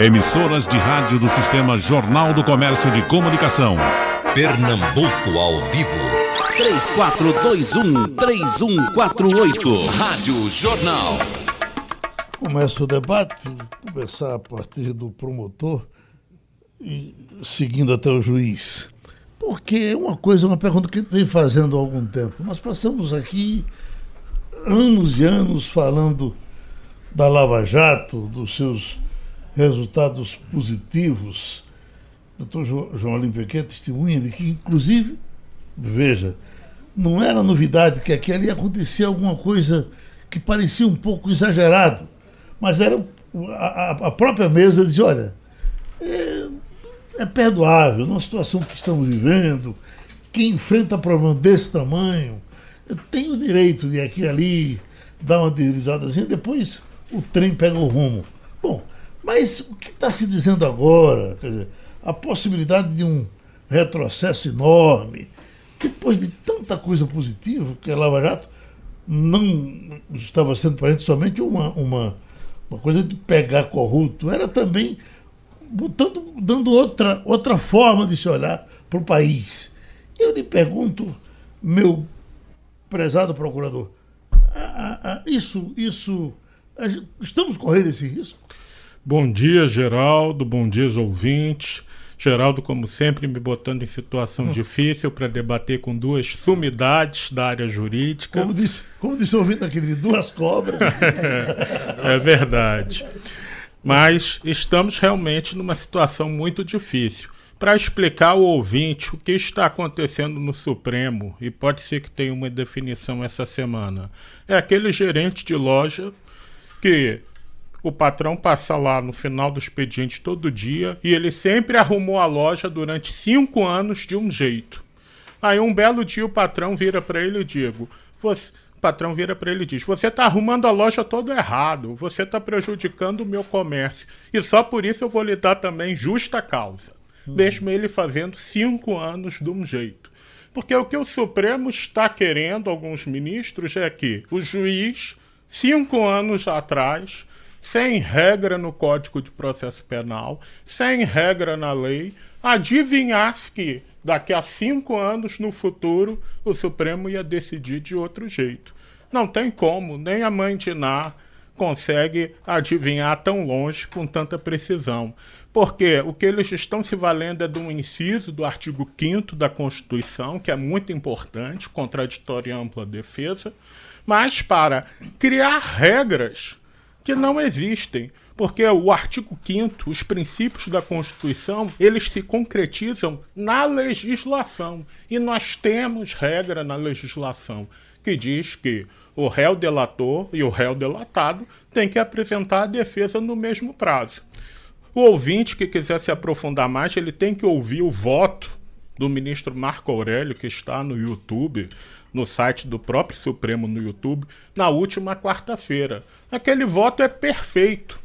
Emissoras de rádio do Sistema Jornal do Comércio de Comunicação. Pernambuco ao vivo. 3421-3148. Rádio Jornal. Começa o debate, começar a partir do promotor e seguindo até o juiz. Porque uma coisa, uma pergunta que vem fazendo há algum tempo. Nós passamos aqui anos e anos falando da Lava Jato, dos seus resultados positivos. Doutor João Olímpio aqui é testemunha de que, inclusive, veja, não era novidade que aqui ali acontecia alguma coisa que parecia um pouco exagerado, mas era a, a própria mesa dizia, olha, é, é perdoável, numa situação que estamos vivendo, quem enfrenta problema desse tamanho tem o direito de aqui e ali dar uma deslizadazinha, depois o trem pega o rumo. Bom, mas o que está se dizendo agora? Dizer, a possibilidade de um retrocesso enorme, depois de tanta coisa positiva, que a Lava Jato não estava sendo presente somente uma, uma, uma coisa de pegar corrupto, era também botando, dando outra, outra forma de se olhar para o país. Eu lhe pergunto, meu prezado procurador, a, a, isso, isso, estamos correndo esse risco? Bom dia, Geraldo. Bom dia, ouvintes. Geraldo, como sempre, me botando em situação hum. difícil para debater com duas sumidades da área jurídica. Como disse, como disse o ouvinte aquele, duas cobras. é verdade. Mas estamos realmente numa situação muito difícil. Para explicar ao ouvinte o que está acontecendo no Supremo, e pode ser que tenha uma definição essa semana, é aquele gerente de loja que o patrão passa lá no final do expediente todo dia e ele sempre arrumou a loja durante cinco anos de um jeito. Aí um belo dia o patrão vira para ele e digo, você, o patrão vira para ele e diz: Você está arrumando a loja todo errado, você está prejudicando o meu comércio e só por isso eu vou lhe dar também justa causa. Uhum. Mesmo ele fazendo cinco anos de um jeito. Porque o que o Supremo está querendo, alguns ministros, é que o juiz, cinco anos atrás, sem regra no Código de Processo Penal, sem regra na lei, adivinhasse que daqui a cinco anos no futuro o Supremo ia decidir de outro jeito. Não tem como, nem a mãe de Ná consegue adivinhar tão longe com tanta precisão. Porque o que eles estão se valendo é de um inciso do artigo 5 da Constituição, que é muito importante, contraditória e ampla defesa, mas para criar regras que não existem, porque o artigo 5 os princípios da Constituição, eles se concretizam na legislação, e nós temos regra na legislação que diz que o réu delator e o réu delatado têm que apresentar a defesa no mesmo prazo. O ouvinte que quiser se aprofundar mais, ele tem que ouvir o voto do ministro Marco Aurélio, que está no YouTube, no site do próprio Supremo no YouTube, na última quarta-feira. Aquele voto é perfeito.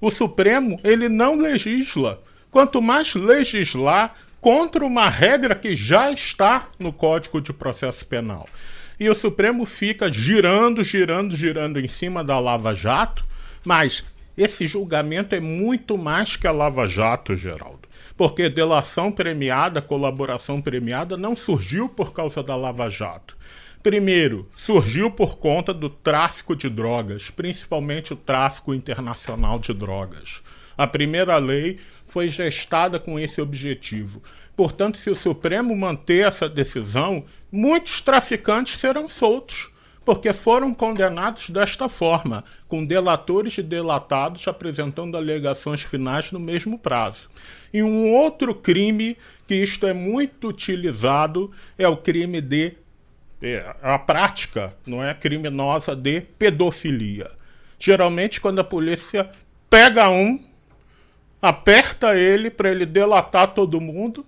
O Supremo, ele não legisla. Quanto mais legislar contra uma regra que já está no Código de Processo Penal. E o Supremo fica girando, girando, girando em cima da Lava Jato, mas esse julgamento é muito mais que a Lava Jato, Geraldo porque delação premiada, colaboração premiada não surgiu por causa da Lava Jato. Primeiro, surgiu por conta do tráfico de drogas, principalmente o tráfico internacional de drogas. A primeira lei foi gestada com esse objetivo. Portanto, se o Supremo manter essa decisão, muitos traficantes serão soltos porque foram condenados desta forma, com delatores e delatados apresentando alegações finais no mesmo prazo. E um outro crime que isto é muito utilizado é o crime de é, a prática, não é criminosa de pedofilia. Geralmente quando a polícia pega um, aperta ele para ele delatar todo mundo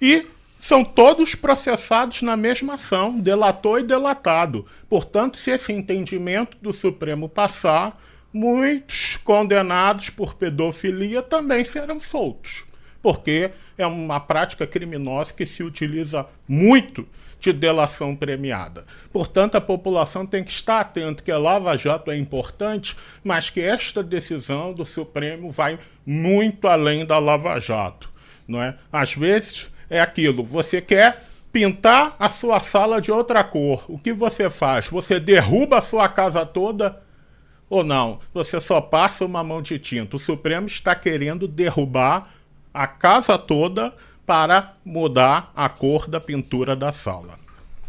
e são todos processados na mesma ação, delator e delatado. Portanto, se esse entendimento do Supremo passar, muitos condenados por pedofilia também serão soltos, porque é uma prática criminosa que se utiliza muito de delação premiada. Portanto, a população tem que estar atento que a Lava Jato é importante, mas que esta decisão do Supremo vai muito além da Lava Jato. Não é? Às vezes é aquilo, você quer pintar a sua sala de outra cor. O que você faz? Você derruba a sua casa toda ou não? Você só passa uma mão de tinta. O Supremo está querendo derrubar a casa toda para mudar a cor da pintura da sala.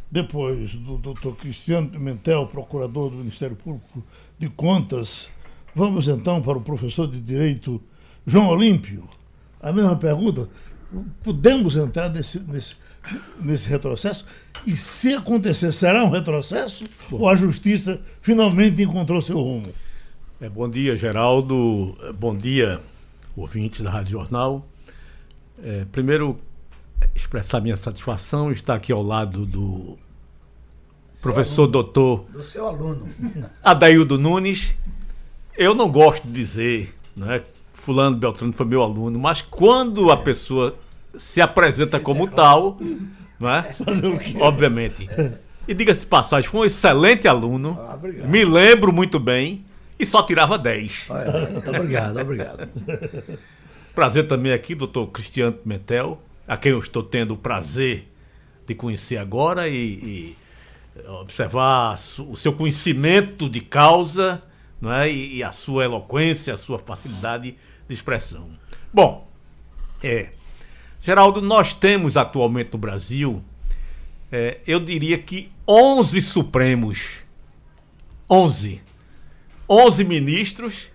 Depois do Dr. Cristiano Pimentel, procurador do Ministério Público de Contas, vamos então para o professor de Direito João Olímpio. A mesma pergunta. Podemos entrar nesse, nesse, nesse retrocesso? E se acontecer, será um retrocesso? Bom. Ou a justiça finalmente encontrou seu rumo? É, bom dia, Geraldo. Bom dia, ouvintes da Rádio Jornal. É, primeiro, expressar minha satisfação estar aqui ao lado do seu professor aluno, doutor. Do seu aluno. Adaildo Nunes. Eu não gosto de dizer, né? Fulano Beltrano foi meu aluno, mas quando a pessoa se apresenta se como tal, não é? Obviamente. E diga-se passagem, foi um excelente aluno. Ah, me lembro muito bem e só tirava 10. obrigado, obrigado. Prazer também aqui, doutor Cristiano Pimentel, a quem eu estou tendo o prazer de conhecer agora e, e observar o seu conhecimento de causa não é? e, e a sua eloquência, a sua facilidade de expressão. Bom, é, Geraldo, nós temos atualmente no Brasil, é, eu diria que 11 Supremos. 11. 11 ministros,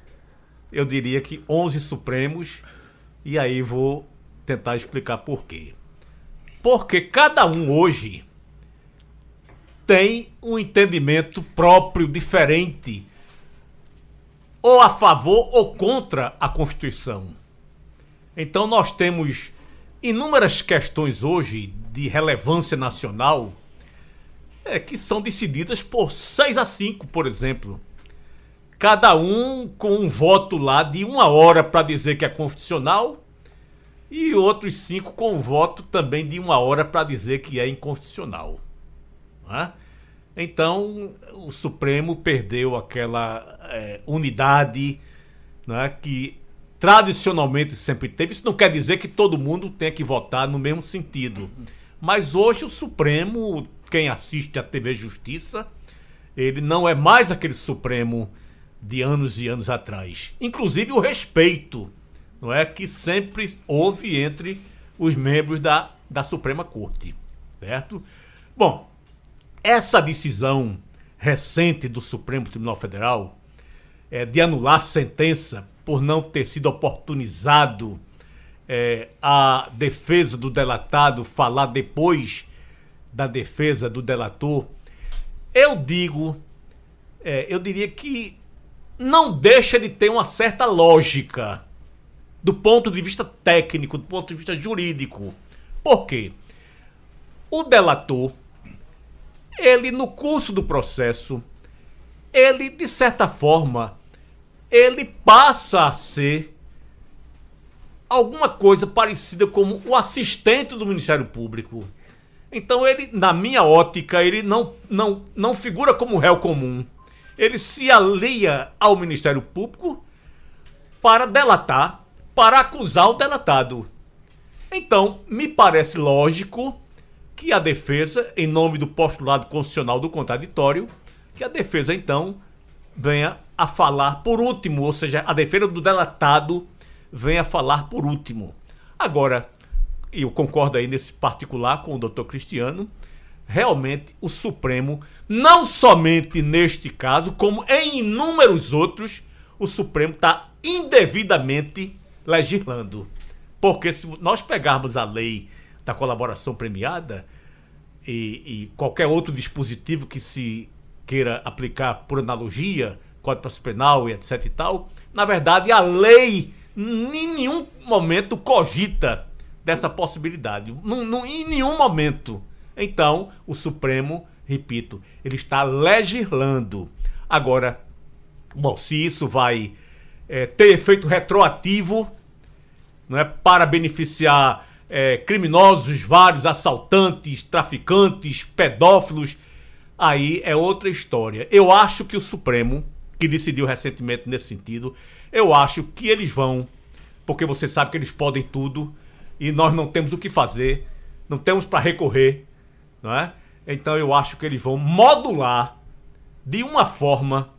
eu diria que 11 Supremos e aí vou tentar explicar por quê. Porque cada um hoje tem um entendimento próprio, diferente, ou a favor ou contra a Constituição. Então nós temos inúmeras questões hoje de relevância nacional é, que são decididas por 6 a 5, por exemplo cada um com um voto lá de uma hora para dizer que é constitucional e outros cinco com um voto também de uma hora para dizer que é inconstitucional. É? Então o Supremo perdeu aquela é, unidade é, que tradicionalmente sempre teve. Isso não quer dizer que todo mundo tenha que votar no mesmo sentido. Mas hoje o Supremo, quem assiste à TV Justiça, ele não é mais aquele Supremo de anos e anos atrás. Inclusive o respeito, não é que sempre houve entre os membros da, da Suprema Corte, certo? Bom, essa decisão recente do Supremo Tribunal Federal é, de anular a sentença por não ter sido oportunizado é, a defesa do delatado falar depois da defesa do delator, eu digo, é, eu diria que não deixa de ter uma certa lógica do ponto de vista técnico, do ponto de vista jurídico. Por quê? O delator, ele no curso do processo, ele de certa forma, ele passa a ser alguma coisa parecida como o assistente do Ministério Público. Então ele, na minha ótica, ele não, não, não figura como réu comum ele se alia ao Ministério Público para delatar, para acusar o delatado. Então, me parece lógico que a defesa, em nome do postulado constitucional do contraditório, que a defesa então venha a falar por último, ou seja, a defesa do delatado venha a falar por último. Agora, eu concordo aí nesse particular com o doutor Cristiano, realmente o Supremo, não somente neste caso, como em inúmeros outros, o Supremo está indevidamente legislando. Porque se nós pegarmos a lei da colaboração premiada e, e qualquer outro dispositivo que se queira aplicar por analogia, Código Processo Penal e etc e tal, na verdade a lei em nenhum momento cogita dessa possibilidade. em nenhum momento então, o Supremo, repito, ele está legislando. Agora, bom, se isso vai é, ter efeito retroativo, não é, para beneficiar é, criminosos vários, assaltantes, traficantes, pedófilos, aí é outra história. Eu acho que o Supremo, que decidiu recentemente nesse sentido, eu acho que eles vão, porque você sabe que eles podem tudo e nós não temos o que fazer, não temos para recorrer, não é? Então eu acho que eles vão modular de uma forma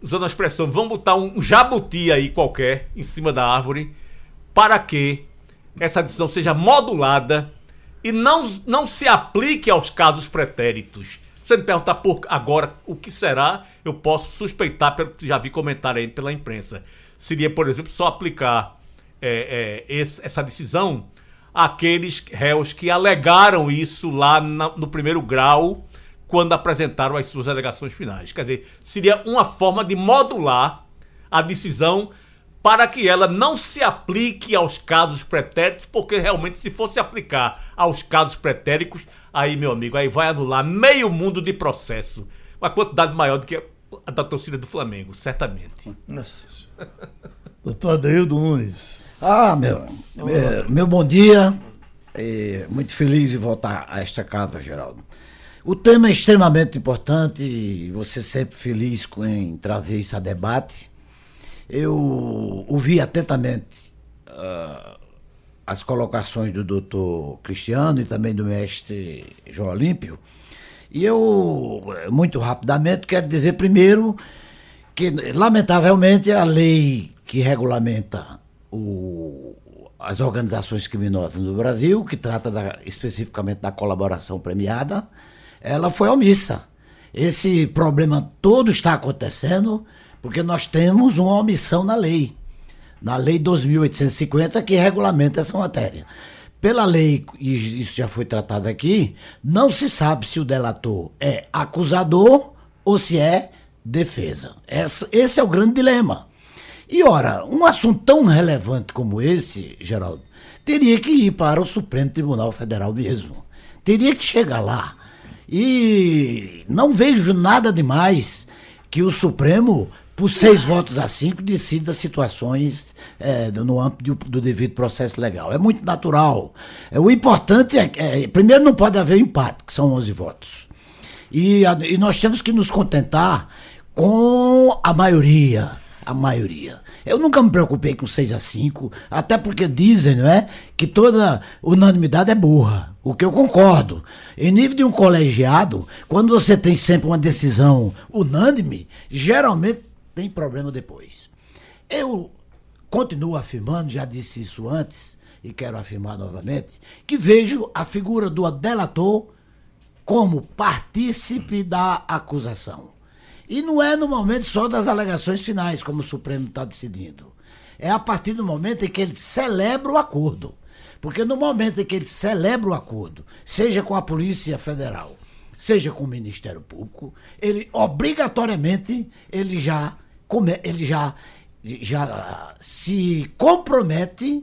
usando a expressão, vão botar um jabuti aí qualquer em cima da árvore para que essa decisão seja modulada e não, não se aplique aos casos pretéritos. Se você me perguntar por agora o que será, eu posso suspeitar, pelo que já vi comentário aí pela imprensa. Seria, por exemplo, só aplicar é, é, esse, essa decisão àqueles réus que alegaram isso lá na, no primeiro grau quando apresentaram as suas alegações finais. Quer dizer, seria uma forma de modular a decisão para que ela não se aplique aos casos pretéritos, porque realmente se fosse aplicar aos casos pretéricos, aí, meu amigo, aí vai anular meio mundo de processo. Uma quantidade maior do que a da torcida do Flamengo, certamente. Nossa Doutor Adeildo Nunes. Ah, meu, meu, meu bom dia. É, muito feliz de voltar a esta casa, Geraldo. O tema é extremamente importante e você sempre feliz com, em trazer isso a debate. Eu ouvi atentamente uh, as colocações do doutor Cristiano e também do mestre João Olímpio. E eu, muito rapidamente, quero dizer primeiro que, lamentavelmente, a lei que regulamenta o, as organizações criminosas no Brasil, que trata da, especificamente da colaboração premiada, ela foi omissa. Esse problema todo está acontecendo porque nós temos uma omissão na lei, na Lei 2.850, que regulamenta essa matéria. Pela lei, e isso já foi tratado aqui, não se sabe se o delator é acusador ou se é defesa. Esse, é o grande dilema. E ora, um assunto tão relevante como esse, Geraldo, teria que ir para o Supremo Tribunal Federal mesmo. Teria que chegar lá e não vejo nada demais que o Supremo, por seis votos a cinco, decida situações é, no âmbito do, do, devido processo legal. É muito natural. É, o importante é, é, primeiro, não pode haver empate, que são 11 votos. E, a, e nós temos que nos contentar com a maioria. A maioria. Eu nunca me preocupei com 6 a 5, até porque dizem, não é, que toda unanimidade é burra, o que eu concordo. Em nível de um colegiado, quando você tem sempre uma decisão unânime, geralmente tem problema depois. Eu continuo afirmando, já disse isso antes e quero afirmar novamente, que vejo a figura do delator como partícipe da acusação. E não é no momento só das alegações finais, como o Supremo está decidindo. É a partir do momento em que ele celebra o acordo. Porque no momento em que ele celebra o acordo, seja com a Polícia Federal, seja com o Ministério Público, ele obrigatoriamente ele já, ele já, já se compromete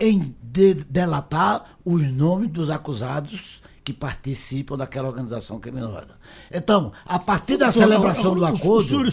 em de, delatar os nomes dos acusados que participam daquela organização criminosa. Então, a partir da celebração do acordo.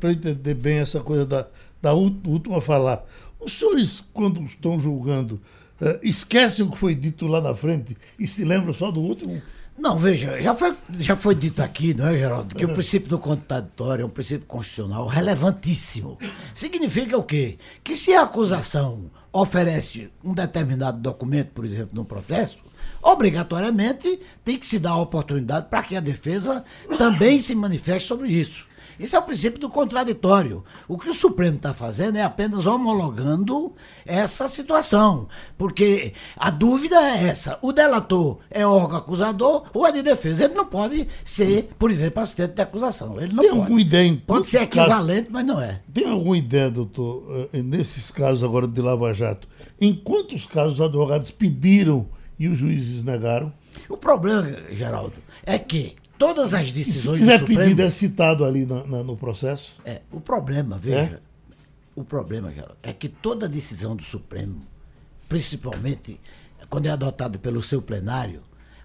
Para entender bem essa coisa da, da última falar, os senhores, quando estão julgando, uh, esquecem o que foi dito lá na frente e se lembram só do último? Não, veja, já foi, já foi dito aqui, não é, Geraldo, que o princípio do contraditório é um princípio constitucional relevantíssimo. Significa o quê? Que se a acusação oferece um determinado documento, por exemplo, no processo, obrigatoriamente tem que se dar a oportunidade para que a defesa também se manifeste sobre isso. Isso é o princípio do contraditório. O que o Supremo está fazendo é apenas homologando essa situação. Porque a dúvida é essa: o delator é órgão acusador ou é de defesa? Ele não pode ser, por exemplo, assistente de acusação. Ele não Tem pode. alguma ideia Pode ser equivalente, casos... mas não é. Tem alguma ideia, doutor, eh, nesses casos agora de Lava Jato, em quantos casos os advogados pediram e os juízes negaram? O problema, Geraldo, é que todas as decisões se do Supremo... pedido é citado ali na, na, no processo? É, o problema, veja, é? o problema, Geraldo, é que toda decisão do Supremo, principalmente quando é adotada pelo seu plenário,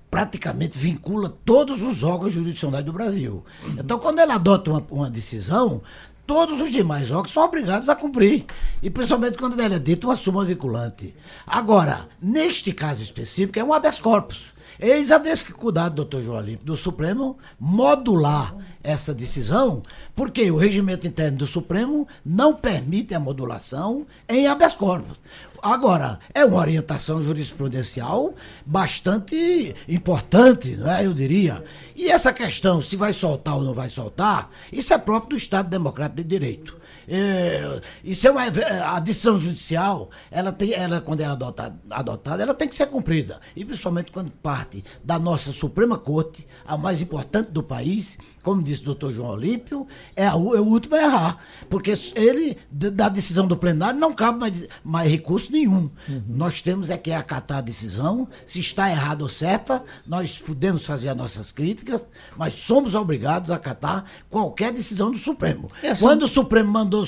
praticamente vincula todos os órgãos jurisdicionais do Brasil. Uhum. Então, quando ela adota uma, uma decisão, todos os demais órgãos são obrigados a cumprir. E principalmente quando ele é dito uma súmula vinculante. Agora, neste caso específico, é um habeas corpus. Eis a dificuldade, doutor João Olímpio, do Supremo modular essa decisão, porque o regimento interno do Supremo não permite a modulação em habeas corpus. Agora, é uma orientação jurisprudencial bastante importante, não é? eu diria. E essa questão, se vai soltar ou não vai soltar, isso é próprio do Estado Democrático de Direito. É, isso é uma, a decisão judicial, ela tem, ela, quando é adotada, adotada, ela tem que ser cumprida. E principalmente quando parte da nossa Suprema Corte, a mais importante do país, como disse o doutor João Olímpio, é, a, é o último a errar. Porque ele, da decisão do plenário, não cabe mais, mais recurso nenhum. Uhum. Nós temos é que acatar a decisão, se está errado ou certa, nós podemos fazer as nossas críticas, mas somos obrigados a acatar qualquer decisão do Supremo. Essa... Quando o Supremo mandou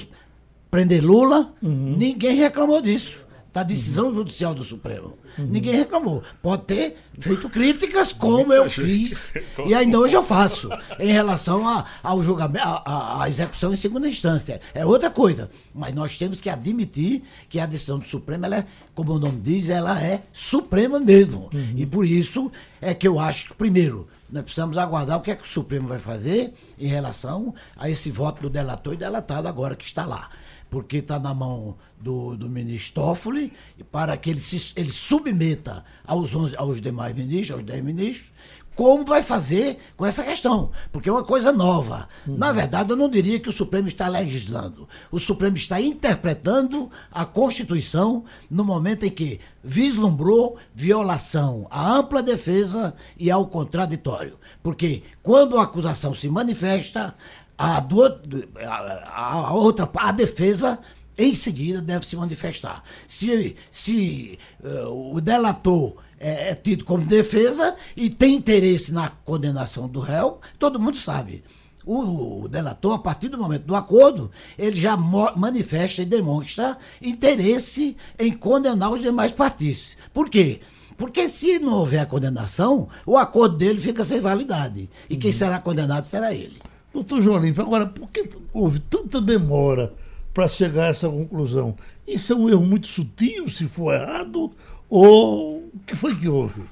prender Lula, uhum. ninguém reclamou disso da decisão uhum. judicial do Supremo. Uhum. Ninguém reclamou. Pode ter feito críticas, como eu fiz, e ainda hoje eu faço, em relação a, ao julgamento, à execução em segunda instância. É outra coisa. Mas nós temos que admitir que a decisão do Supremo, ela é, como o nome diz, ela é suprema mesmo. Uhum. E por isso é que eu acho que, primeiro, nós precisamos aguardar o que é que o Supremo vai fazer em relação a esse voto do delator e delatado agora que está lá porque está na mão do, do ministro Toffoli, para que ele se ele submeta aos, 11, aos demais ministros, aos 10 ministros, como vai fazer com essa questão, porque é uma coisa nova. Uhum. Na verdade, eu não diria que o Supremo está legislando. O Supremo está interpretando a Constituição no momento em que vislumbrou violação à ampla defesa e ao contraditório. Porque quando a acusação se manifesta, a, do, a, a outra, a defesa em seguida deve se manifestar. Se, se uh, o delator é, é, tido como defesa e tem interesse na condenação do réu, todo mundo sabe. O, o delator, a partir do momento do acordo, ele já manifesta e demonstra interesse em condenar os demais partícipes. Por quê? Porque se não houver condenação, o acordo dele fica sem validade. E quem uhum. será condenado será ele. Doutor João Limpo, agora, por que houve tanta demora para chegar a essa conclusão? Isso é um erro muito sutil, se for errado, ou o que foi que houve?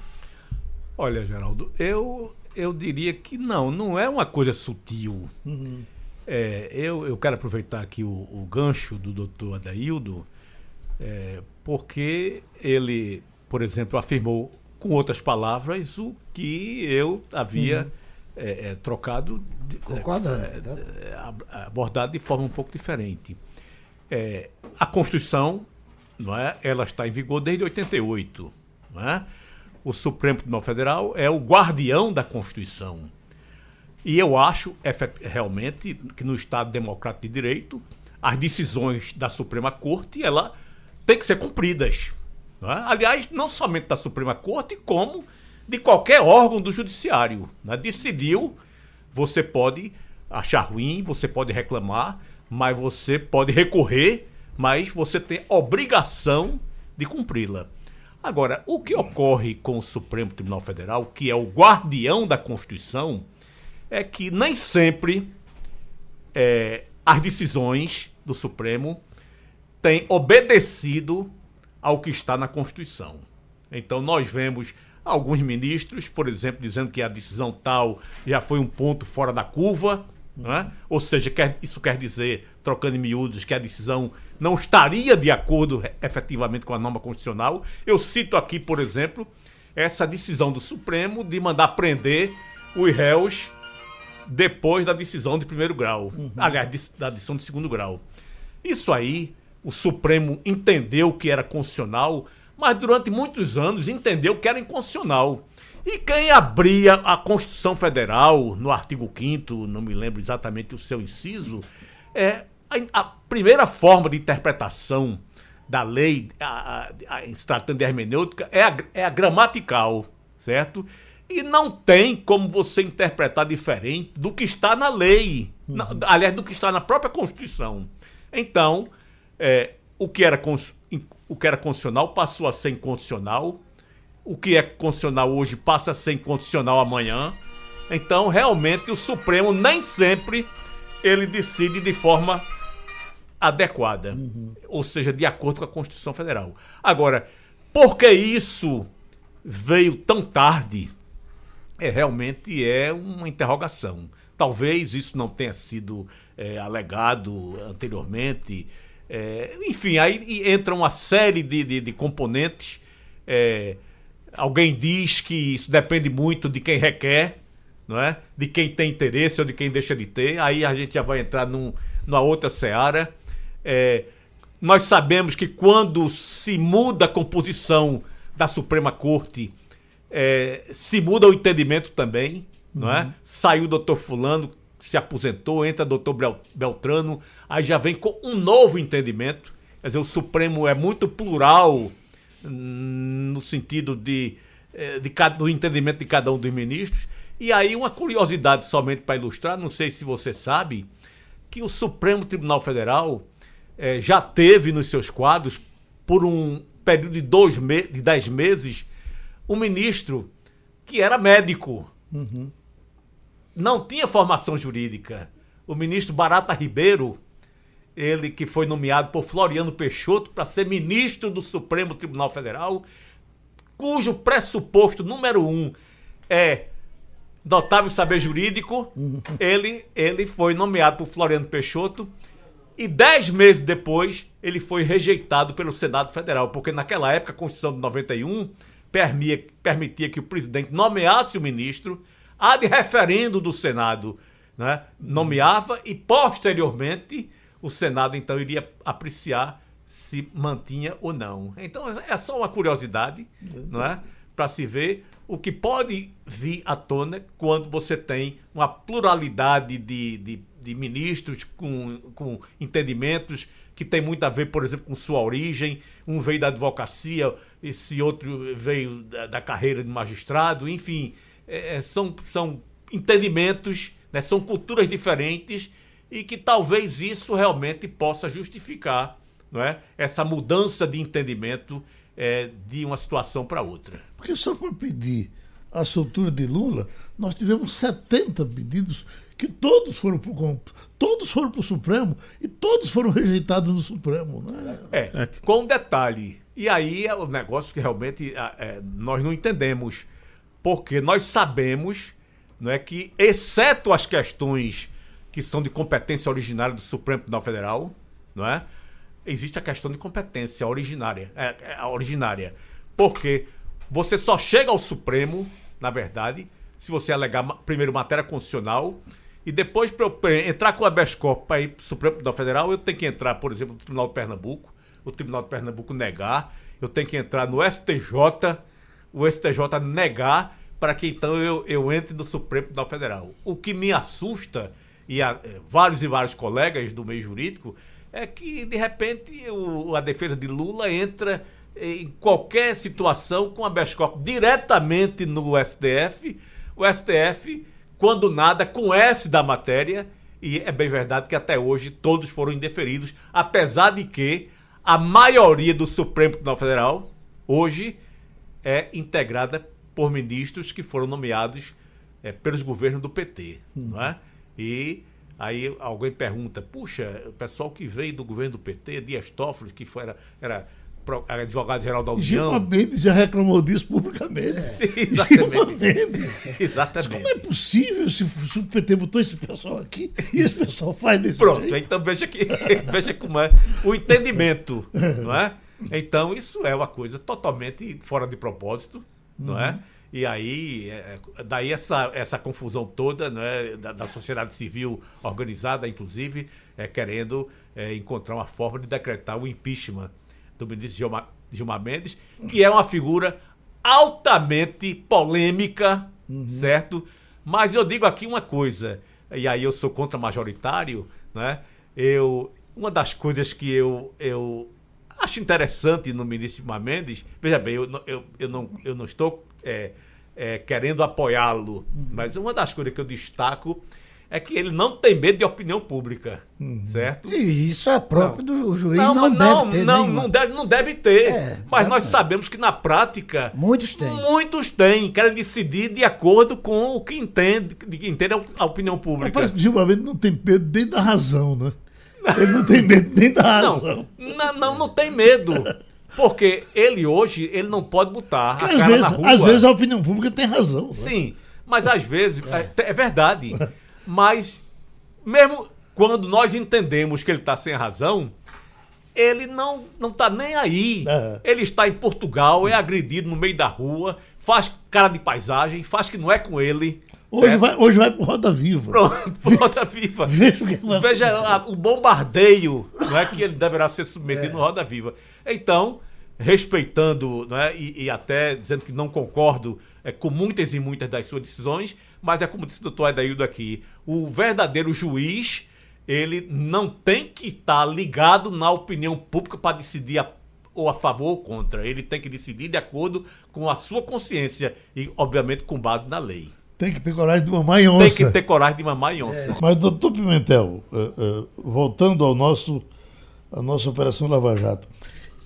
Olha, Geraldo, eu, eu diria que não, não é uma coisa sutil. Uhum. É, eu, eu quero aproveitar aqui o, o gancho do doutor Adaildo, é, porque ele, por exemplo, afirmou com outras palavras o que eu havia uhum é, é, trocado, Concorda, é, né? é, abordado de forma um pouco diferente. É, a Constituição, não é, ela está em vigor desde 88. Não é? O Supremo Tribunal Federal é o guardião da Constituição. E eu acho realmente que no Estado Democrático de Direito, as decisões da Suprema Corte ela tem que ser cumpridas. Não é? Aliás, não somente da Suprema Corte, como de qualquer órgão do judiciário. Né? Decidiu, você pode achar ruim, você pode reclamar, mas você pode recorrer, mas você tem obrigação de cumpri-la. Agora, o que ocorre com o Supremo Tribunal Federal, que é o guardião da Constituição, é que nem sempre é, as decisões do Supremo têm obedecido ao que está na Constituição. Então, nós vemos Alguns ministros, por exemplo, dizendo que a decisão tal já foi um ponto fora da curva, né? ou seja, quer, isso quer dizer, trocando em miúdos, que a decisão não estaria de acordo efetivamente com a norma constitucional. Eu cito aqui, por exemplo, essa decisão do Supremo de mandar prender os réus depois da decisão de primeiro grau, uhum. aliás, da decisão de segundo grau. Isso aí, o Supremo entendeu que era constitucional, mas durante muitos anos entendeu que era inconstitucional. E quem abria a Constituição Federal, no artigo 5 não me lembro exatamente o seu inciso, é a, a primeira forma de interpretação da lei, a, a, a, se tratando de hermenêutica, é a, é a gramatical, certo? E não tem como você interpretar diferente do que está na lei, uhum. na, aliás, do que está na própria Constituição. Então, é, o que era o que era constitucional passou a ser inconstitucional. O que é constitucional hoje passa a ser inconstitucional amanhã. Então, realmente, o Supremo nem sempre ele decide de forma adequada, ou seja, de acordo com a Constituição Federal. Agora, por que isso veio tão tarde? É realmente é uma interrogação. Talvez isso não tenha sido é, alegado anteriormente. É, enfim, aí entra uma série de, de, de componentes. É, alguém diz que isso depende muito de quem requer, não é? De quem tem interesse ou de quem deixa de ter. Aí a gente já vai entrar num, numa outra seara. É, nós sabemos que quando se muda a composição da Suprema Corte, é, se muda o entendimento também, uhum. não é? Saiu o doutor Fulano, se aposentou, entra doutor Beltrano, aí já vem com um novo entendimento. Quer dizer, o Supremo é muito plural hum, no sentido de, é, de, de, do entendimento de cada um dos ministros. E aí, uma curiosidade somente para ilustrar, não sei se você sabe, que o Supremo Tribunal Federal é, já teve nos seus quadros, por um período de, dois me de dez meses, um ministro que era médico. Uhum. Não tinha formação jurídica. O ministro Barata Ribeiro, ele que foi nomeado por Floriano Peixoto para ser ministro do Supremo Tribunal Federal, cujo pressuposto número um é notável saber jurídico, uhum. ele, ele foi nomeado por Floriano Peixoto e dez meses depois, ele foi rejeitado pelo Senado Federal, porque naquela época a Constituição de 91 permia, permitia que o presidente nomeasse o ministro, a de referendo do Senado né, nomeava e posteriormente o Senado então iria apreciar se mantinha ou não. Então é só uma curiosidade, não é? Para se ver o que pode vir à tona quando você tem uma pluralidade de, de de ministros com, com entendimentos que tem muito a ver, por exemplo, com sua origem. Um veio da advocacia, esse outro veio da, da carreira de magistrado, enfim, é, é, são, são entendimentos, né, são culturas diferentes e que talvez isso realmente possa justificar não é, essa mudança de entendimento é, de uma situação para outra. Porque só para pedir a soltura de Lula, nós tivemos 70 pedidos que todos foram para o todos foram para o Supremo e todos foram rejeitados no Supremo. Né? É, é, com um detalhe. E aí é o um negócio que realmente é, nós não entendemos. Porque nós sabemos não é, que, exceto as questões que são de competência originária do Supremo Tribunal Federal, não é? Existe a questão de competência originária, é, é, originária. Porque você só chega ao Supremo, na verdade, se você alegar primeiro matéria constitucional e depois, para eu entrar com a habeas para ir para o Supremo Tribunal Federal, eu tenho que entrar, por exemplo, no Tribunal de Pernambuco, o Tribunal de Pernambuco negar, eu tenho que entrar no STJ, o STJ negar, para que então eu, eu entre no Supremo Tribunal Federal. O que me assusta, e a, eh, vários e vários colegas do meio jurídico, é que, de repente, o, a defesa de Lula entra em qualquer situação com a corpus diretamente no STF, o STF quando nada, S da matéria, e é bem verdade que até hoje todos foram indeferidos, apesar de que a maioria do Supremo Tribunal Federal hoje é integrada por ministros que foram nomeados é, pelos governos do PT, uhum. não é? E aí alguém pergunta, puxa, o pessoal que veio do governo do PT, Dias Toffoli, que foi, era, era advogado-geral da União. Gilmar Mendes já reclamou disso publicamente. É. Sim, exatamente. exatamente. Mas como é possível se, se, o PT botou esse pessoal aqui e esse pessoal faz desse Pronto, jeito? então veja, que, veja como é o entendimento, não é? Então isso é uma coisa totalmente fora de propósito, não é? uhum. é? E aí, é, daí essa, essa confusão toda né, da, da sociedade civil organizada, inclusive, é, querendo é, encontrar uma forma de decretar o impeachment do ministro Gilmar, Gilmar Mendes, que é uma figura altamente polêmica, uhum. certo? Mas eu digo aqui uma coisa, e aí eu sou contra-majoritário, né? Eu, uma das coisas que eu, eu acho interessante no ministro Gilmar Mendes, veja bem, eu, eu, eu, não, eu não estou é, é, querendo apoiá-lo, uhum. mas uma das coisas que eu destaco é que ele não tem medo de opinião pública, certo? E isso é próprio do juiz, Não, não, mas não, deve ter não, nenhuma. não deve, não deve ter. É, mas nós sabemos que na prática Muitos têm. muitos têm, querem decidir de acordo com o que entende, de que entende a opinião Mas pública. parece que Gilmar Mendes não tem medo nem da razão, né? Ele não tem medo nem da razão. Não, não, não, tem medo. Porque ele hoje, ele não pode botar a Porque às cara vezes, na rua. às vezes a opinião pública tem razão. né? Sim, mas às vezes, é, é verdade. Mas, mesmo quando nós entendemos que ele está sem razão, ele não não está nem aí. É. Ele está em Portugal, é agredido no meio da rua, faz cara de paisagem, faz que não é com ele. Hoje, certo? vai, hoje vai pro Roda Viva. Pronto, Roda Viva. Veja acontecer. a- o bombardeio não é, que ele deverá ser submetido no Roda Viva. Então, respeitando não é, e, e até dizendo que não concordo é, com muitas e muitas das suas decisões, mas é como disse o doutor Adaildo aqui, o verdadeiro juiz, ele não tem que estar ligado na opinião pública para decidir a- ou a favor ou contra. Ele tem que decidir de acordo com a sua consciência e, obviamente, com base na lei. Tem que ter coragem de mamar em Tem onça. que ter coragem de mamar em onça. Mas, doutor Pimentel, eh, eh, voltando ao nosso, à nossa Operação Lava Jato,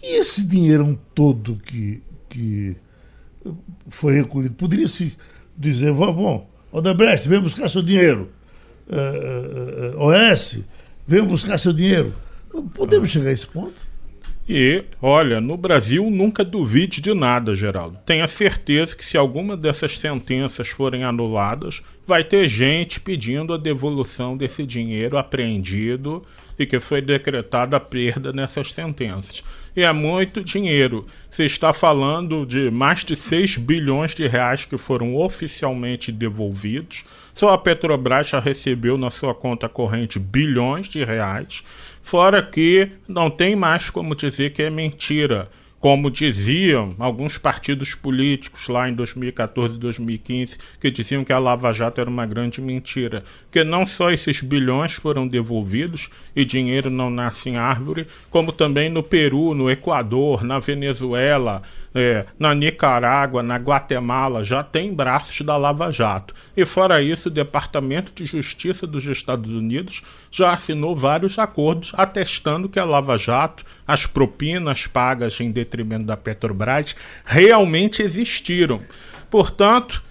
e esse dinheiro todo que, que foi recolhido, poderia-se dizer, "Vá, bom, Odebrecht, vem buscar seu dinheiro. Eh, eh, OS, vem buscar seu dinheiro. Podemos chegar a esse ponto? E, olha, no Brasil nunca duvide de nada, Geraldo. Tenha certeza que se alguma dessas sentenças forem anuladas, vai ter gente pedindo a devolução desse dinheiro apreendido e que foi decretada a perda nessas sentenças. E é muito dinheiro. Você está falando de mais de 6 bilhões de reais que foram oficialmente devolvidos. Só a Petrobras já recebeu na sua conta corrente bilhões de reais. Fora que não tem mais como dizer que é mentira. Como diziam alguns partidos políticos lá em 2014 e 2015, que diziam que a Lava Jato era uma grande mentira. Porque não só esses bilhões foram devolvidos e dinheiro não nasce em árvore, como também no Peru, no Equador, na Venezuela, é, na Nicarágua, na Guatemala, já tem braços da Lava Jato. E fora isso, o Departamento de Justiça dos Estados Unidos já assinou vários acordos atestando que a Lava Jato, as propinas pagas em detrimento da Petrobras, realmente existiram. Portanto,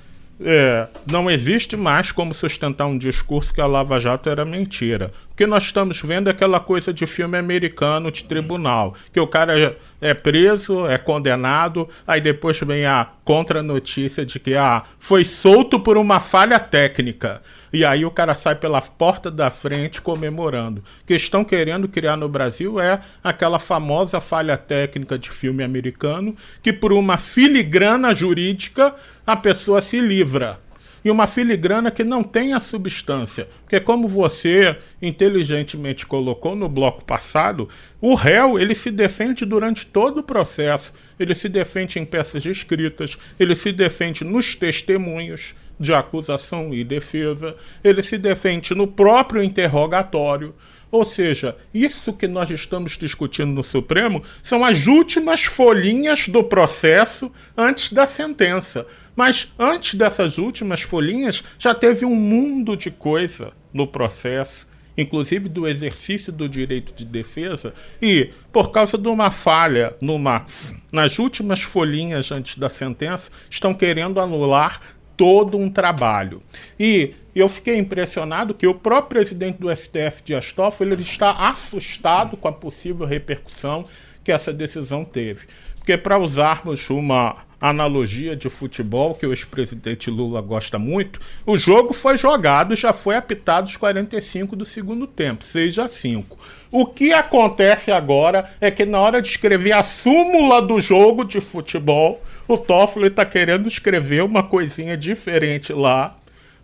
é, não existe mais como sustentar um discurso que a Lava Jato era mentira. O que nós estamos vendo é aquela coisa de filme americano de tribunal, que o cara é, preso, é condenado, aí depois vem a contra-notícia de que ah, foi solto por uma falha técnica. E aí o cara sai pela porta da frente comemorando. O que estão querendo criar no Brasil é aquela famosa falha técnica de filme americano, que por uma filigrana jurídica a pessoa se livra. E uma filigrana que não tem a substância. Porque como você inteligentemente colocou no bloco passado, o réu ele se defende durante todo o processo. Ele se defende em peças escritas, ele se defende nos testemunhos de acusação e defesa, ele se defende no próprio interrogatório. Ou seja, isso que nós estamos discutindo no Supremo são as últimas folhinhas do processo antes da sentença. Mas antes dessas últimas folhinhas, já teve um mundo de coisa no processo, inclusive do exercício do direito de defesa, e por causa de uma falha numa, nas últimas folhinhas antes da sentença, estão querendo anular todo um trabalho. E eu fiquei impressionado que o próprio presidente do STF, Dias Toffoli, ele está assustado com a possível repercussão que essa decisão teve. Porque para usarmos uma analogia de futebol que o ex-presidente Lula gosta muito, o jogo foi jogado e já foi apitado os 45 do segundo tempo, 6 a 5. O que acontece agora é que na hora de escrever a súmula do jogo de futebol, o Toffoli está querendo escrever uma coisinha diferente lá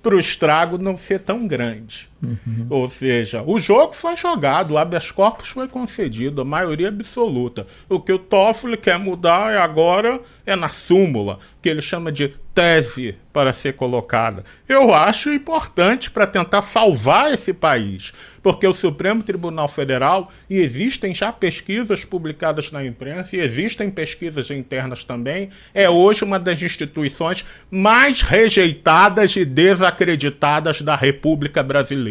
para o estrago não ser tão grande. Uhum. Ou seja, o jogo foi jogado, o habeas corpus foi concedido, a maioria absoluta. O que o Toffoli quer mudar é agora é na súmula, que ele chama de tese para ser colocada. Eu acho importante para tentar salvar esse país, porque o Supremo Tribunal Federal, e existem já pesquisas publicadas na imprensa, e existem pesquisas internas também, é hoje uma das instituições mais rejeitadas e desacreditadas da República Brasileira.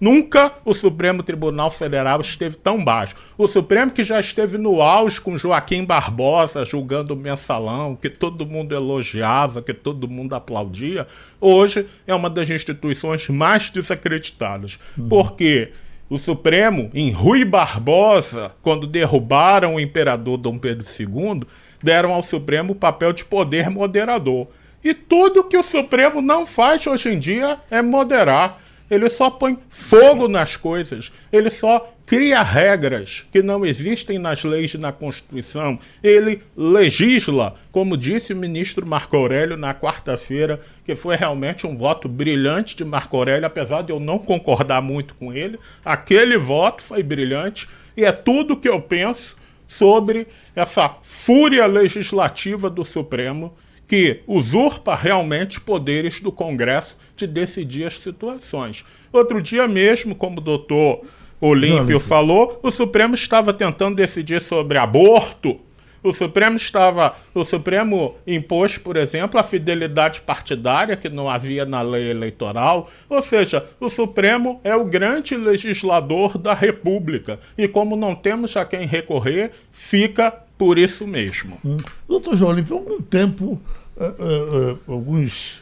Nunca o Supremo Tribunal Federal esteve tão baixo. O Supremo que já esteve no auge com Joaquim Barbosa julgando o mensalão, que todo mundo elogiava, que todo mundo aplaudia, hoje é uma das instituições mais desacreditadas. Uhum. Porque o Supremo, em Rui Barbosa, quando derrubaram o imperador Dom Pedro II, deram ao Supremo o papel de poder moderador. E tudo que o Supremo não faz hoje em dia é moderar. Ele só põe fogo nas coisas. Ele só cria regras que não existem nas leis e na Constituição. Ele legisla, como disse o ministro Marco Aurélio na quarta-feira, que foi realmente um voto brilhante de Marco Aurélio, apesar de eu não concordar muito com ele. Aquele voto foi brilhante e é tudo que eu penso sobre essa fúria legislativa do Supremo que usurpa realmente poderes do Congresso de decidir as situações. Outro dia mesmo, como o doutor Olímpio falou, o Supremo estava tentando decidir sobre aborto. O Supremo estava, o Supremo impôs, por exemplo, a fidelidade partidária que não havia na lei eleitoral. Ou seja, o Supremo é o grande legislador da República e como não temos a quem recorrer, fica por isso mesmo. Hum. Doutor João Olímpio, há algum tempo, uh, uh, alguns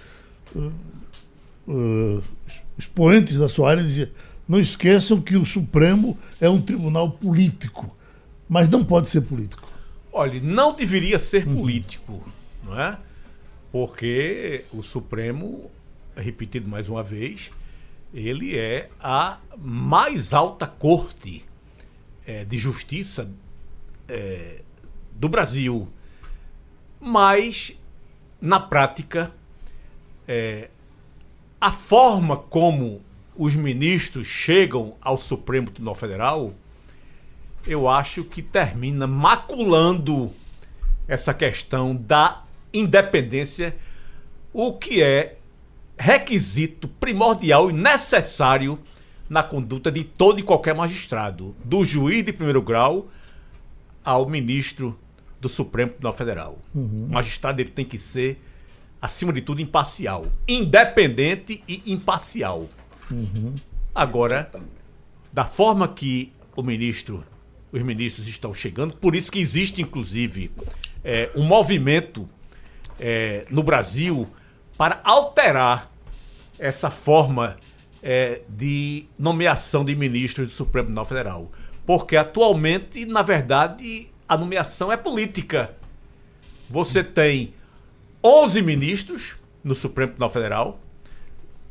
uh, expoentes da sua área diziam: não esqueçam que o Supremo é um tribunal político, mas não pode ser político. Olha, não deveria ser uhum. político, não é? Porque o Supremo, repetido mais uma vez, ele é a mais alta corte é, de justiça é, do Brasil. Mas, na prática, é, a forma como os ministros chegam ao Supremo Tribunal Federal, eu acho que termina maculando essa questão da independência, o que é requisito primordial e necessário na conduta de todo e qualquer magistrado, do juiz de primeiro grau ao ministro do Supremo Tribunal Federal. Uhum. O magistrado ele tem que ser acima de tudo, imparcial. Independente e imparcial. Uhum. Agora, da forma que o ministro, os ministros estão chegando, por isso que existe, inclusive, é, um movimento é, no Brasil para alterar essa forma é, de nomeação de ministros do Supremo Tribunal Federal. Porque atualmente, na verdade, a nomeação é política. Você tem 11 ministros no Supremo Tribunal Federal.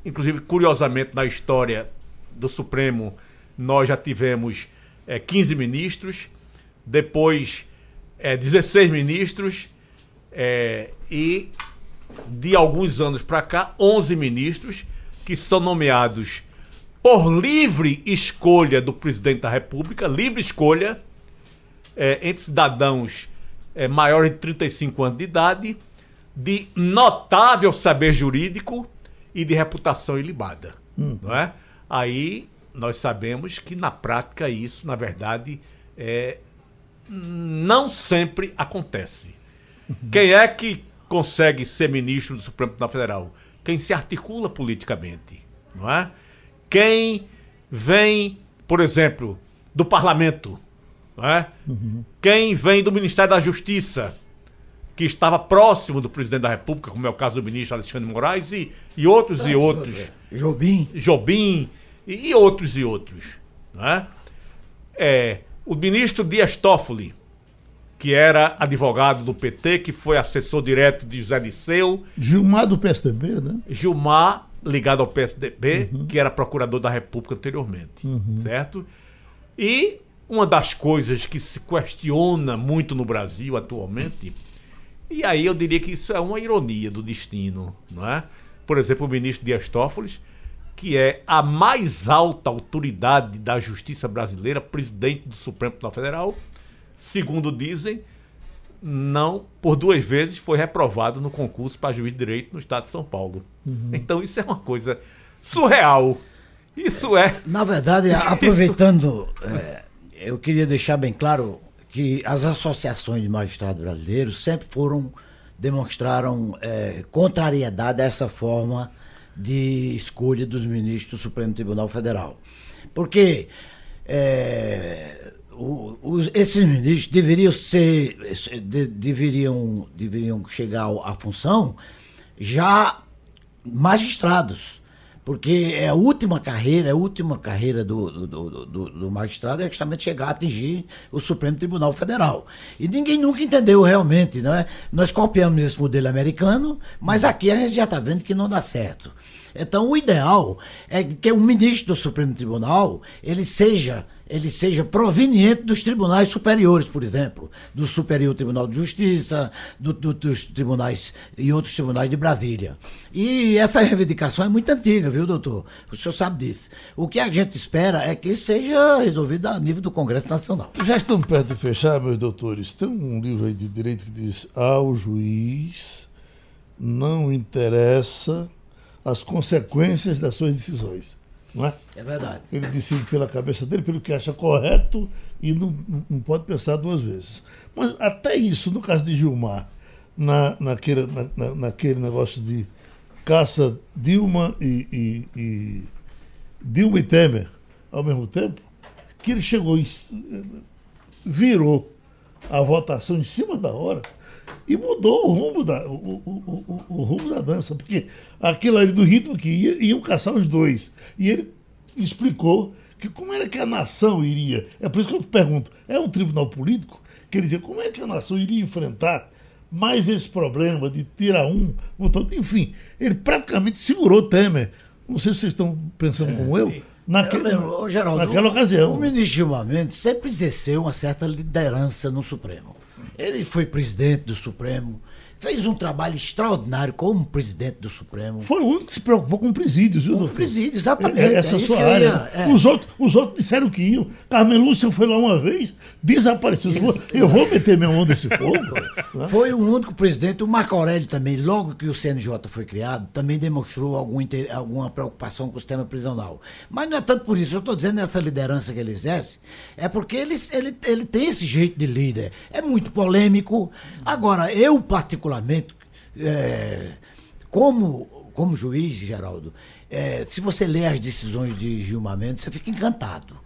Inclusive, curiosamente, na história do Supremo, nós já tivemos é, 15 ministros, depois é, 16 ministros é, e, de alguns anos para cá, 11 ministros que são nomeados por livre escolha do presidente da República, livre escolha, é, entre cidadãos é, maiores de 35 anos de idade de notável saber jurídico e de reputação ilibada. Hum. Não é? Aí nós sabemos que na prática isso, na verdade, é, não sempre acontece. Uhum. Quem é que consegue ser ministro do Supremo Tribunal Federal? Quem se articula politicamente, não é? Quem vem, por exemplo, do parlamento, não é? Uhum. Quem vem do Ministério da Justiça, que estava próximo do presidente da República, como é o caso do ministro Alexandre Moraes, e, e outros e outros. Jobim. Jobim, e, e outros e outros. Né? É, o ministro Dias Toffoli, que era advogado do PT, que foi assessor direto de José Disseu. Gilmar do PSDB, né? Gilmar, ligado ao PSDB, uhum. que era procurador da República anteriormente, uhum. certo? E uma das coisas que se questiona muito no Brasil atualmente e aí eu diria que isso é uma ironia do destino, não é? Por exemplo, o ministro Dias Toffoli, que é a mais alta autoridade da justiça brasileira, presidente do Supremo Tribunal Federal, segundo dizem, não, por duas vezes, foi reprovado no concurso para juiz de direito no estado de São Paulo. Uhum. Então isso é uma coisa surreal. Isso é. Na verdade, aproveitando, é, eu queria deixar bem claro que as associações de magistrados brasileiros sempre foram, demonstraram é, contrariedade a essa forma de escolha dos ministros do Supremo Tribunal Federal. Porque é, o, os, esses ministros deveriam ser, de, deveriam, deveriam chegar à função já magistrados porque é a última carreira, é a última carreira do, do, do, do, do magistrado é justamente chegar a atingir o Supremo Tribunal Federal. E ninguém nunca entendeu realmente, né? Nós copiamos esse modelo americano, mas aqui a gente já está vendo que não dá certo. Então, o ideal é que o ministro do Supremo Tribunal ele seja ele seja proveniente dos tribunais superiores, por exemplo, do Superior Tribunal de Justiça, do, do, dos tribunais e outros tribunais de Brasília. E essa reivindicação é muito antiga, viu, doutor? O senhor sabe disso. O que a gente espera é que seja resolvido a nível do Congresso Nacional. Já estamos perto de fechar, meus doutores. Tem um livro aí de direito que diz: ao juiz não interessa as consequências das suas decisões. Não é? é verdade. Ele decide pela cabeça dele, pelo que acha correto e não, não pode pensar duas vezes. Mas até isso, no caso de Gilmar, na, naquele, na, naquele negócio de caça Dilma e, e, e, Dilma e Temer ao mesmo tempo, que ele chegou e virou a votação em cima da hora e mudou o rumo da, o, o, o, rumo da dança, porque aquilo ali do ritmo que ia, iam caçar os dois. E ele explicou que como era que a nação iria. É por isso que eu pergunto: é um tribunal político? Quer dizer, como é que a nação iria enfrentar mais esse problema de tirar um, enfim, ele praticamente segurou Temer. Não sei se vocês estão pensando é, como eu. Naque, eu lembro, Geraldo, naquela ocasião. O ministro Gilmar Mendes sempre exerceu uma certa liderança no Supremo. Ele foi presidente do Supremo, fez um trabalho extraordinário como presidente do Supremo. Foi o único que se preocupou com presídios, viu, doutor? Presídio, exatamente. É, essa é sua área. Ia, é. os, outros, os outros disseram que iam. Carmen Lúcia foi lá uma vez, desapareceu. Isso, eu vou meter minha mão nesse fogo. né? Foi o único presidente. O Marco Aurélio também, logo que o CNJ foi criado, também demonstrou algum, alguma preocupação com o sistema prisional. Mas não é tanto por isso. Eu estou dizendo essa liderança que ele exerce, é porque ele, ele, ele tem esse jeito de líder. É muito polêmico. Agora, eu particularmente particularmente, é, como, como juiz, Geraldo, é, se você lê as decisões de Gilmar Mendes, você fica encantado.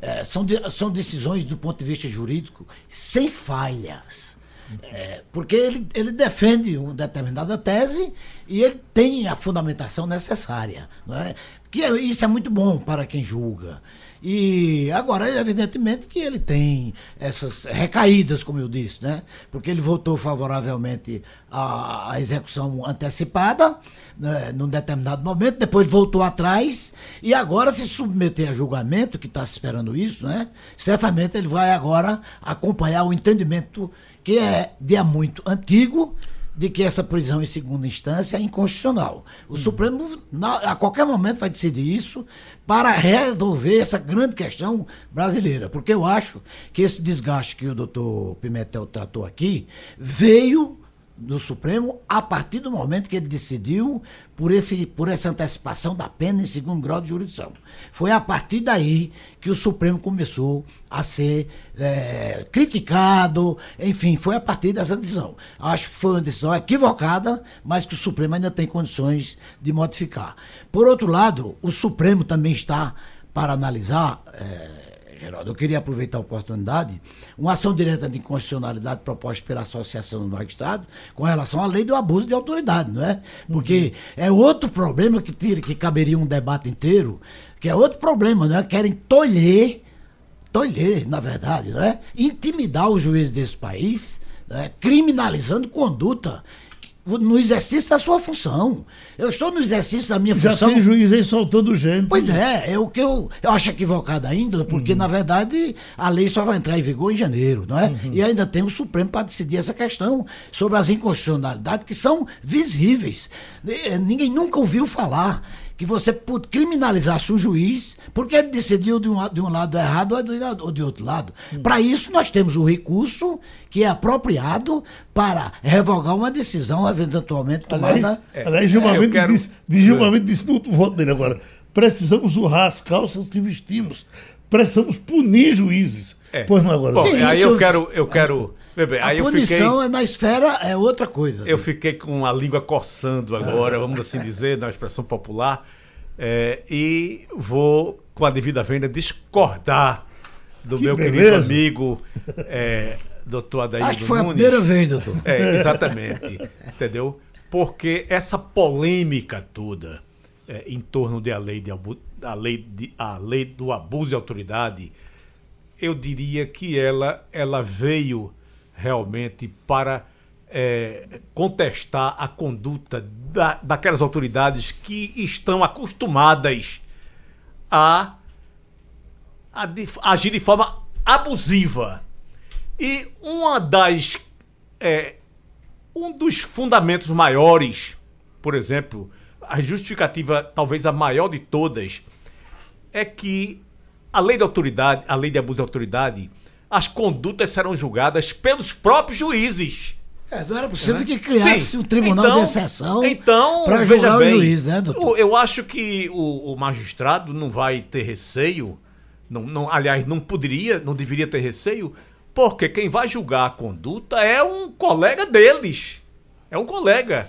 É, são, de, são decisões do ponto de vista jurídico sem falhas. É, porque ele, ele defende uma determinada tese e ele tem a fundamentação necessária. Não é? Que é, isso é muito bom para quem julga. E agora, evidentemente, que ele tem essas recaídas, como eu disse, né? Porque ele votou favoravelmente à, à execução antecipada, né, num determinado momento, depois voltou atrás, e agora se submeter a julgamento, que está esperando isso, né? Certamente ele vai agora acompanhar o entendimento que é de há muito antigo de que essa prisão em segunda instância é inconstitucional. O uhum. Supremo, na, a qualquer momento, vai decidir isso para resolver essa grande questão brasileira. Porque eu acho que esse desgaste que o doutor Pimentel tratou aqui veio do Supremo a partir do momento que ele decidiu por, esse, por essa antecipação da pena em segundo grau de jurisdição. Foi a partir daí que o Supremo começou a ser é, criticado, enfim, foi a partir dessa decisão. Acho que foi uma decisão equivocada, mas que o Supremo ainda tem condições de modificar. Por outro lado, o Supremo também está para analisar. É, Geraldo, eu queria aproveitar a oportunidade, uma ação direta de inconstitucionalidade proposta pela Associação do Magistrado com relação à lei do abuso de autoridade, não é? Porque uhum. é outro problema que, tira, que caberia um debate inteiro, que é outro problema, não é? Querem tolher, tolher, na verdade, não é? Intimidar os juízes desse país, é? criminalizando conduta no exercício da sua função. Eu estou no exercício da minha Já função. Já tem juiz aí soltando gente. Pois é, é o que eu, eu acho equivocado ainda, porque uhum. na verdade a lei só vai entrar em vigor em janeiro, não é? Uhum. E ainda tem o Supremo para decidir essa questão sobre as inconstitucionalidades que são visíveis. Ninguém nunca ouviu falar que você criminalizasse o juiz porque ele decidiu de um, de um lado errado ou de, ou de outro lado. Hum. Para isso, nós temos o recurso que é apropriado para revogar uma decisão eventualmente tomada. Aliás, é, aliás Gilmar é, quero... disse, disse no voto dele agora: precisamos urrar as calças que vestimos, precisamos punir juízes. É. Pois não agora. Bom, Sim, aí isso... eu quero. Eu quero Bebê, a punição fiquei, é na esfera é outra coisa. Eu fiquei com a língua coçando agora, vamos assim dizer, na expressão popular, é, e vou, com a devida venda, discordar do que meu beleza. querido amigo, é, doutor Adair Acho que foi Nunes. a primeira vez, doutor. É, exatamente, entendeu? Porque essa polêmica toda é, em torno da lei, de, a lei, de, a lei do abuso de autoridade, eu diria que ela, ela veio realmente para é, contestar a conduta da, daquelas autoridades que estão acostumadas a, a, agir de forma abusiva. E uma das. É, um dos fundamentos maiores, por exemplo, a justificativa, talvez a maior de todas, é que a lei de autoridade, a lei de abuso de autoridade, as condutas serão julgadas pelos próprios juízes. É, não era possível né? que criasse Sim. um tribunal então, de exceção então, para julgar bem, o juiz, né, doutor? Eu acho que o, o magistrado não vai ter receio, não, não, aliás, não poderia, não deveria ter receio, porque quem vai julgar a conduta é um colega deles. É um colega.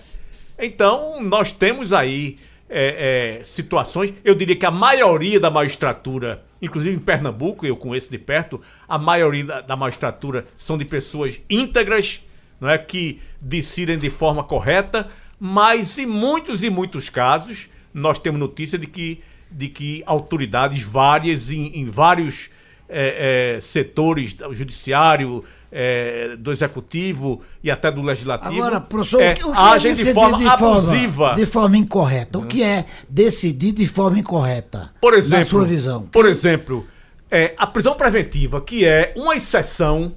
Então, nós temos aí é, é, situações, eu diria que a maioria da magistratura inclusive em Pernambuco, eu conheço de perto, a maioria da, da magistratura são de pessoas íntegras, não é que decidem de forma correta, mas em muitos e muitos casos nós temos notícia de que, de que autoridades várias em, em vários é, é, setores do judiciário, é, do executivo e até do legislativo. Agora, professor, é, o que é agem de forma de abusiva. Forma, de forma incorreta. O que é decidir de forma incorreta? Por exemplo, na sua visão. Por exemplo, é, a prisão preventiva, que é uma exceção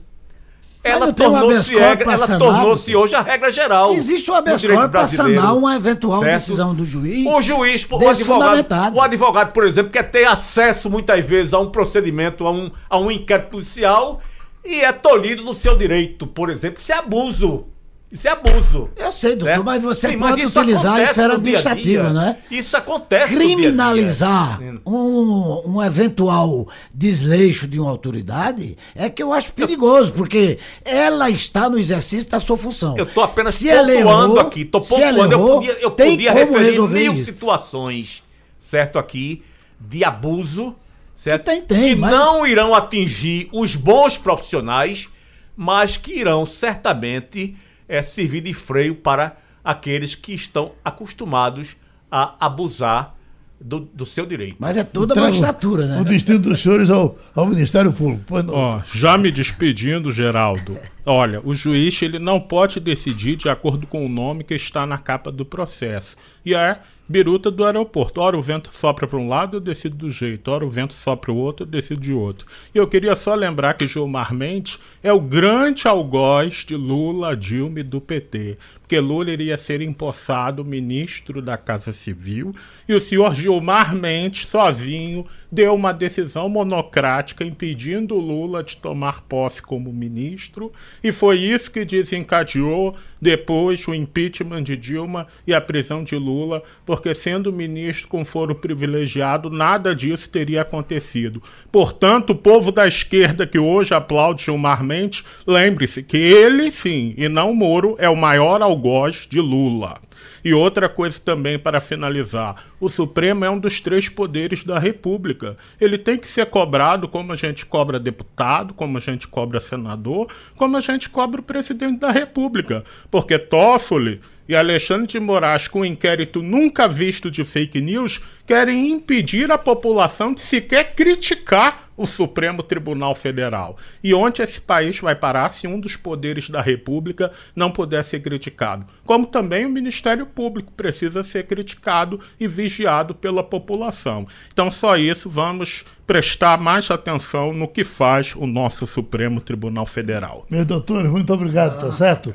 ela tornou-se ela tornou-se hoje a regra geral. Existe o habeas corpus para sanar uma eventual certo? decisão do juiz. O juiz, o advogado, o advogado, por exemplo, quer ter acesso muitas vezes a um procedimento, a um, a um inquérito policial e é tolhido no seu direito, por exemplo. Isso é abuso. Isso é abuso. Eu sei, doutor, certo? mas você Sim, pode mas utilizar a esfera administrativa, né? Isso acontece. Criminalizar dia dia. Um, um eventual desleixo de uma autoridade é que eu acho perigoso, porque ela está no exercício da sua função. Eu estou apenas se pontuando errou, aqui. Estou pontuando. Errou, eu podia, eu podia referir mil isso. situações, certo, aqui, de abuso certo? Tem, tem, que mas... não irão atingir os bons profissionais, mas que irão certamente é, servir de freio para aqueles que estão acostumados a abusar do, do, seu direito. Mas é toda a magistratura, né? O destino dos senhores ao, ao Ministério Público. Ó, já me despedindo, Geraldo. Olha, o juiz ele não pode decidir de acordo com o nome que está na capa do processo. E é biruta do aeroporto. Ora o vento sopra para um lado, eu decido do jeito. Ora o vento sopra para o outro, eu decido de outro. E eu queria só lembrar que Gilmar Mendes é o grande algoz de Lula, Dilma e do PT. Porque Lula iria ser empossado ministro da Casa Civil e o senhor Gilmar Mendes, sozinho, deu uma decisão monocrática impedindo Lula de tomar posse como ministro, e foi isso que desencadeou depois o impeachment de Dilma e a prisão de Lula, porque sendo ministro com foro privilegiado, nada disso teria acontecido. Portanto, o povo da esquerda que hoje aplaude Gilmar Mendes, lembre-se que ele sim, e não Moro, é o maior algoz de Lula. E outra coisa também para finalizar: o Supremo é um dos três poderes da República. Ele tem que ser cobrado como a gente cobra deputado, como a gente cobra senador, como a gente cobra o presidente da República. Porque Toffoli e Alexandre de Moraes, com um inquérito nunca visto de fake news, querem impedir a população de sequer criticar o Supremo Tribunal Federal. E onde esse país vai parar se um dos poderes da República não puder ser criticado? Como também o Ministério Público precisa ser criticado e vigiado pela população. Então, só isso, vamos prestar mais atenção no que faz o nosso Supremo Tribunal Federal. Meu doutor, muito obrigado, tá certo?